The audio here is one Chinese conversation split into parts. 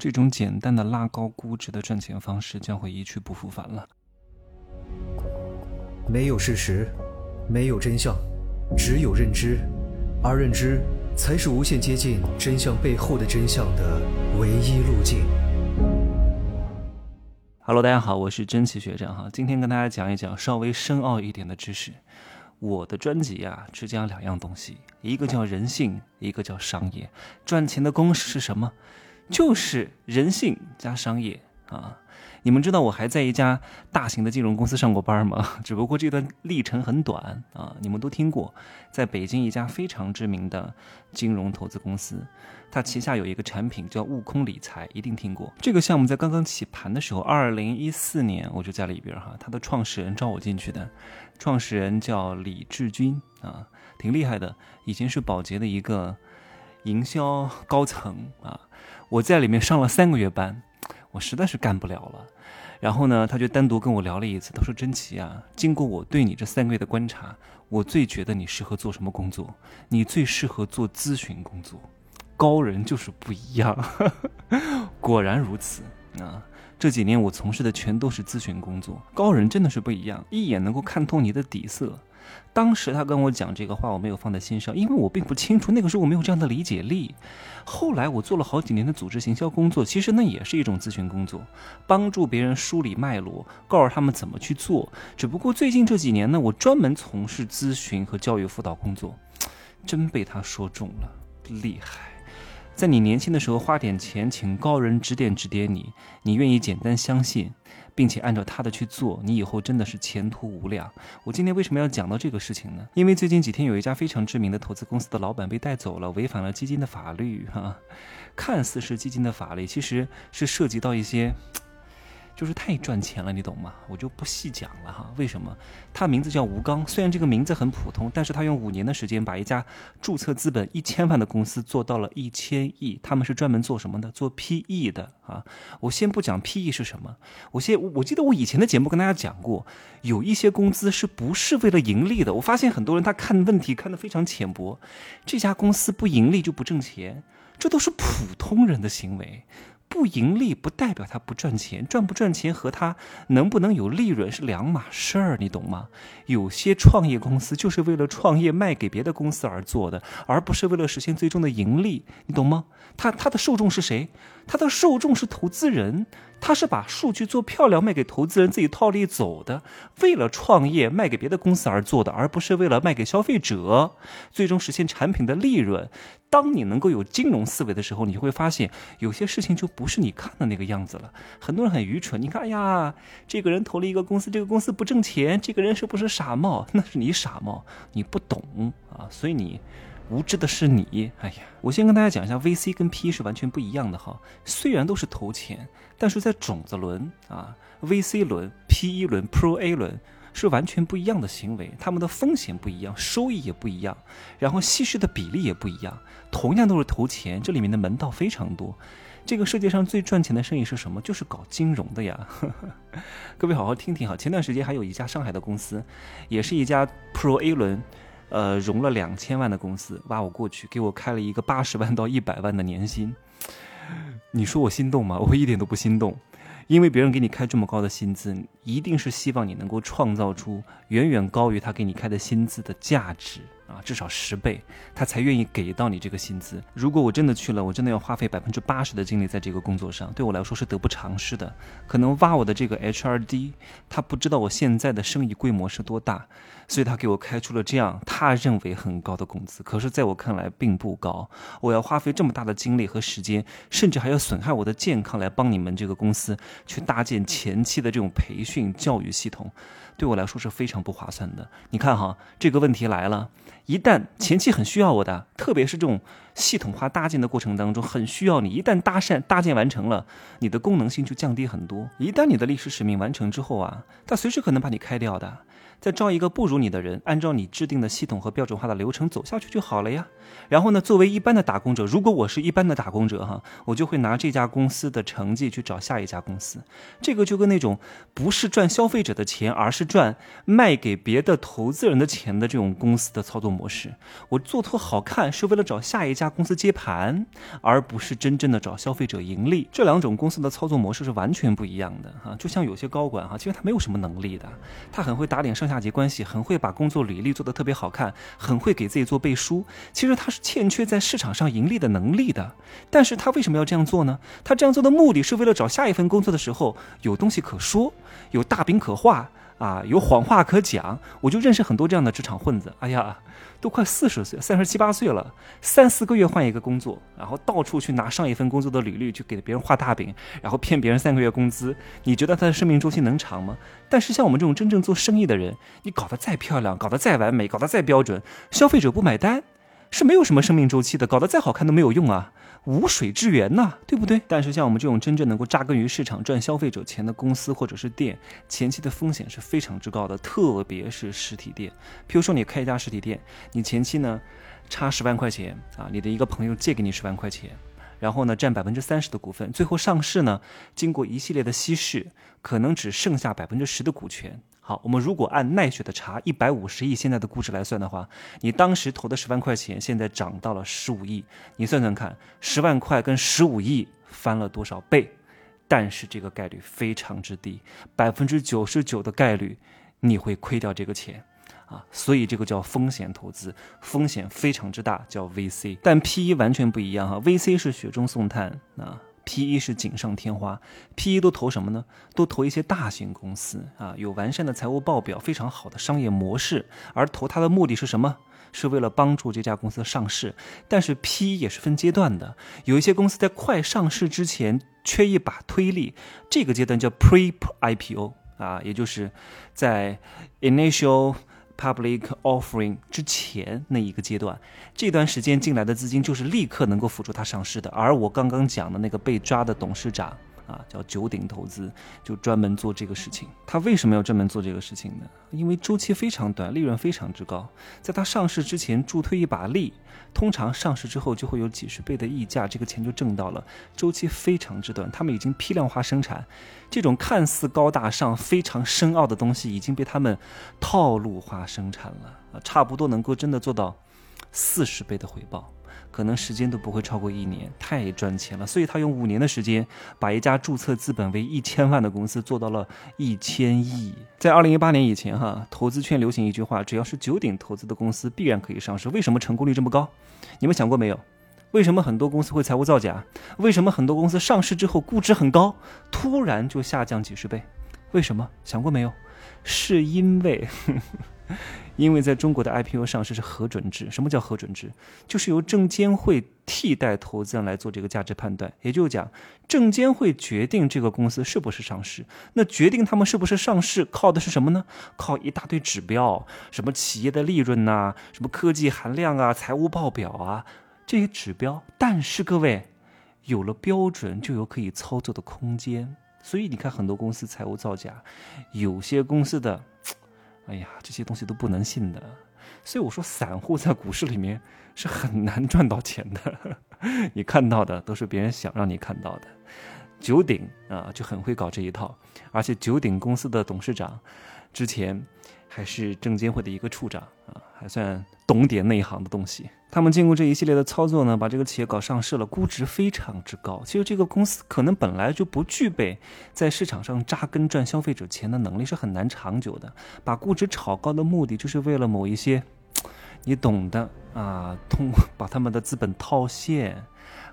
这种简单的拉高估值的赚钱方式将会一去不复返了。没有事实，没有真相，只有认知，而认知才是无限接近真相背后的真相的唯一路径。Hello，大家好，我是真奇学长哈，今天跟大家讲一讲稍微深奥一点的知识。我的专辑啊，只讲两样东西，一个叫人性，一个叫商业。赚钱的公式是什么？就是人性加商业啊。你们知道我还在一家大型的金融公司上过班吗？只不过这段历程很短啊。你们都听过，在北京一家非常知名的金融投资公司，它旗下有一个产品叫悟空理财，一定听过。这个项目在刚刚起盘的时候，二零一四年我就在里边哈。它的创始人招我进去的，创始人叫李志军啊，挺厉害的，以前是保洁的一个营销高层啊。我在里面上了三个月班。我实在是干不了了，然后呢，他就单独跟我聊了一次。他说：“真奇啊，经过我对你这三个月的观察，我最觉得你适合做什么工作？你最适合做咨询工作。高人就是不一样，果然如此啊！这几年我从事的全都是咨询工作，高人真的是不一样，一眼能够看透你的底色。”当时他跟我讲这个话，我没有放在心上，因为我并不清楚那个时候我没有这样的理解力。后来我做了好几年的组织行销工作，其实那也是一种咨询工作，帮助别人梳理脉络，告诉他们怎么去做。只不过最近这几年呢，我专门从事咨询和教育辅导工作，真被他说中了，厉害！在你年轻的时候花点钱请高人指点指点你，你愿意简单相信。并且按照他的去做，你以后真的是前途无量。我今天为什么要讲到这个事情呢？因为最近几天有一家非常知名的投资公司的老板被带走了，违反了基金的法律。哈，看似是基金的法律，其实是涉及到一些。就是太赚钱了，你懂吗？我就不细讲了哈。为什么？他名字叫吴刚，虽然这个名字很普通，但是他用五年的时间把一家注册资本一千万的公司做到了一千亿。他们是专门做什么的？做 PE 的啊。我先不讲 PE 是什么，我先我记得我以前的节目跟大家讲过，有一些公司是不是为了盈利的？我发现很多人他看问题看得非常浅薄，这家公司不盈利就不挣钱，这都是普通人的行为。不盈利不代表他不赚钱，赚不赚钱和他能不能有利润是两码事儿，你懂吗？有些创业公司就是为了创业卖给别的公司而做的，而不是为了实现最终的盈利，你懂吗？他他的受众是谁？他的受众是投资人。他是把数据做漂亮卖给投资人自己套利走的，为了创业卖给别的公司而做的，而不是为了卖给消费者，最终实现产品的利润。当你能够有金融思维的时候，你会发现有些事情就不是你看的那个样子了。很多人很愚蠢，你看，哎呀，这个人投了一个公司，这个公司不挣钱，这个人是不是傻帽？那是你傻帽，你不懂啊，所以你。无知的是你，哎呀！我先跟大家讲一下，VC 跟 PE 是完全不一样的哈。虽然都是投钱，但是在种子轮啊，VC 轮、PE 轮、Pro A 轮是完全不一样的行为，他们的风险不一样，收益也不一样，然后稀释的比例也不一样。同样都是投钱，这里面的门道非常多。这个世界上最赚钱的生意是什么？就是搞金融的呀。各位好好听听哈。前段时间还有一家上海的公司，也是一家 Pro A 轮。呃，融了两千万的公司挖我过去，给我开了一个八十万到一百万的年薪，你说我心动吗？我一点都不心动，因为别人给你开这么高的薪资，一定是希望你能够创造出远远高于他给你开的薪资的价值。啊，至少十倍，他才愿意给到你这个薪资。如果我真的去了，我真的要花费百分之八十的精力在这个工作上，对我来说是得不偿失的。可能挖我的这个 HRD，他不知道我现在的生意规模是多大，所以他给我开出了这样他认为很高的工资。可是，在我看来并不高。我要花费这么大的精力和时间，甚至还要损害我的健康来帮你们这个公司去搭建前期的这种培训教育系统。对我来说是非常不划算的。你看哈，这个问题来了，一旦前期很需要我的，特别是这种系统化搭建的过程当中很需要你，一旦搭讪搭建完成了，你的功能性就降低很多。一旦你的历史使命完成之后啊，它随时可能把你开掉的。再招一个不如你的人，按照你制定的系统和标准化的流程走下去就好了呀。然后呢，作为一般的打工者，如果我是一般的打工者哈，我就会拿这家公司的成绩去找下一家公司。这个就跟那种不是赚消费者的钱，而是赚卖给别的投资人的钱的这种公司的操作模式。我做图好看是为了找下一家公司接盘，而不是真正的找消费者盈利。这两种公司的操作模式是完全不一样的哈。就像有些高管哈，其实他没有什么能力的，他很会打点上下级关系，很会把工作履历做得特别好看，很会给自己做背书。其实他是欠缺在市场上盈利的能力的。但是他为什么要这样做呢？他这样做的目的是为了找下一份工作的时候有东西可说，有大饼可画啊，有谎话可讲。我就认识很多这样的职场混子，哎呀。都快四十岁，三十七八岁了，三四个月换一个工作，然后到处去拿上一份工作的履历去给别人画大饼，然后骗别人三个月工资。你觉得他的生命周期能长吗？但是像我们这种真正做生意的人，你搞得再漂亮，搞得再完美，搞得再标准，消费者不买单，是没有什么生命周期的。搞得再好看都没有用啊。无水之源呐，对不对？但是像我们这种真正能够扎根于市场赚消费者钱的公司或者是店，前期的风险是非常之高的，特别是实体店。譬如说你开一家实体店，你前期呢差十万块钱啊，你的一个朋友借给你十万块钱，然后呢占百分之三十的股份，最后上市呢，经过一系列的稀释，可能只剩下百分之十的股权。好，我们如果按奈雪的茶一百五十亿现在的估值来算的话，你当时投的十万块钱，现在涨到了十五亿，你算算看，十万块跟十五亿翻了多少倍？但是这个概率非常之低，百分之九十九的概率你会亏掉这个钱啊，所以这个叫风险投资，风险非常之大，叫 VC。但 PE 完全不一样哈，VC 是雪中送炭啊。P 一是锦上添花，P 一都投什么呢？都投一些大型公司啊，有完善的财务报表，非常好的商业模式。而投它的目的是什么？是为了帮助这家公司上市。但是 P 一也是分阶段的，有一些公司在快上市之前缺一把推力，这个阶段叫 Pre IPO 啊，也就是在 Initial。Public offering 之前那一个阶段，这段时间进来的资金就是立刻能够辅助他上市的。而我刚刚讲的那个被抓的董事长。啊，叫九鼎投资，就专门做这个事情。他为什么要专门做这个事情呢？因为周期非常短，利润非常之高。在他上市之前助推一把力，通常上市之后就会有几十倍的溢价，这个钱就挣到了。周期非常之短，他们已经批量化生产，这种看似高大上、非常深奥的东西已经被他们套路化生产了啊，差不多能够真的做到四十倍的回报。可能时间都不会超过一年，太赚钱了。所以他用五年的时间，把一家注册资本为一千万的公司做到了一千亿。在二零一八年以前，哈，投资圈流行一句话：只要是九鼎投资的公司，必然可以上市。为什么成功率这么高？你们想过没有？为什么很多公司会财务造假？为什么很多公司上市之后估值很高，突然就下降几十倍？为什么？想过没有？是因为。因为在中国的 IPO 上市是核准制，什么叫核准制？就是由证监会替代投资人来做这个价值判断，也就是讲，证监会决定这个公司是不是上市。那决定他们是不是上市，靠的是什么呢？靠一大堆指标，什么企业的利润呐，什么科技含量啊，财务报表啊，这些指标。但是各位，有了标准，就有可以操作的空间。所以你看，很多公司财务造假，有些公司的。哎呀，这些东西都不能信的，所以我说散户在股市里面是很难 赚到钱的。你看到的都是别人想让你看到的。九鼎啊就很会搞这一套，而且九鼎公司的董事长之前还是证监会的一个处长啊，还算懂点内行的东西。他们经过这一系列的操作呢，把这个企业搞上市了，估值非常之高。其实这个公司可能本来就不具备在市场上扎根赚消费者钱的能力，是很难长久的。把估值炒高的目的，就是为了某一些你懂的啊，通 把他们的资本套现，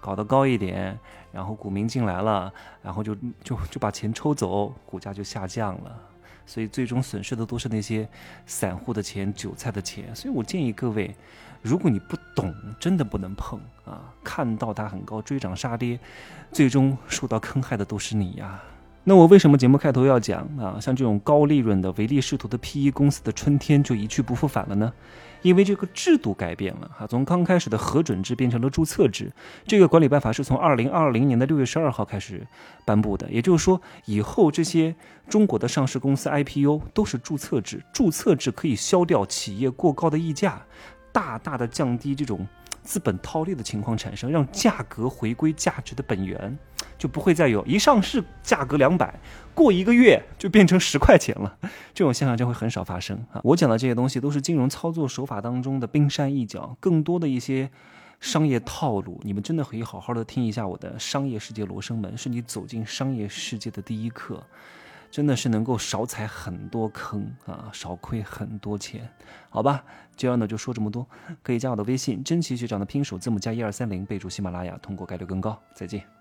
搞得高一点，然后股民进来了，然后就就就把钱抽走，股价就下降了。所以最终损失的都是那些散户的钱、韭菜的钱。所以我建议各位。如果你不懂，真的不能碰啊！看到它很高，追涨杀跌，最终受到坑害的都是你呀！那我为什么节目开头要讲啊？像这种高利润的唯利是图的 PE 公司的春天就一去不复返了呢？因为这个制度改变了哈，从刚开始的核准制变成了注册制。这个管理办法是从二零二零年的六月十二号开始颁布的，也就是说，以后这些中国的上市公司 IPO 都是注册制，注册制可以消掉企业过高的溢价，大大的降低这种。资本套利的情况产生，让价格回归价值的本源，就不会再有一上市价格两百，过一个月就变成十块钱了，这种现象将会很少发生啊！我讲的这些东西都是金融操作手法当中的冰山一角，更多的一些商业套路，你们真的可以好好的听一下我的《商业世界罗生门》，是你走进商业世界的第一课。真的是能够少踩很多坑啊，少亏很多钱，好吧？今儿呢就说这么多，可以加我的微信，真奇学长的拼首字母加一二三零，备注喜马拉雅，通过概率更高。再见。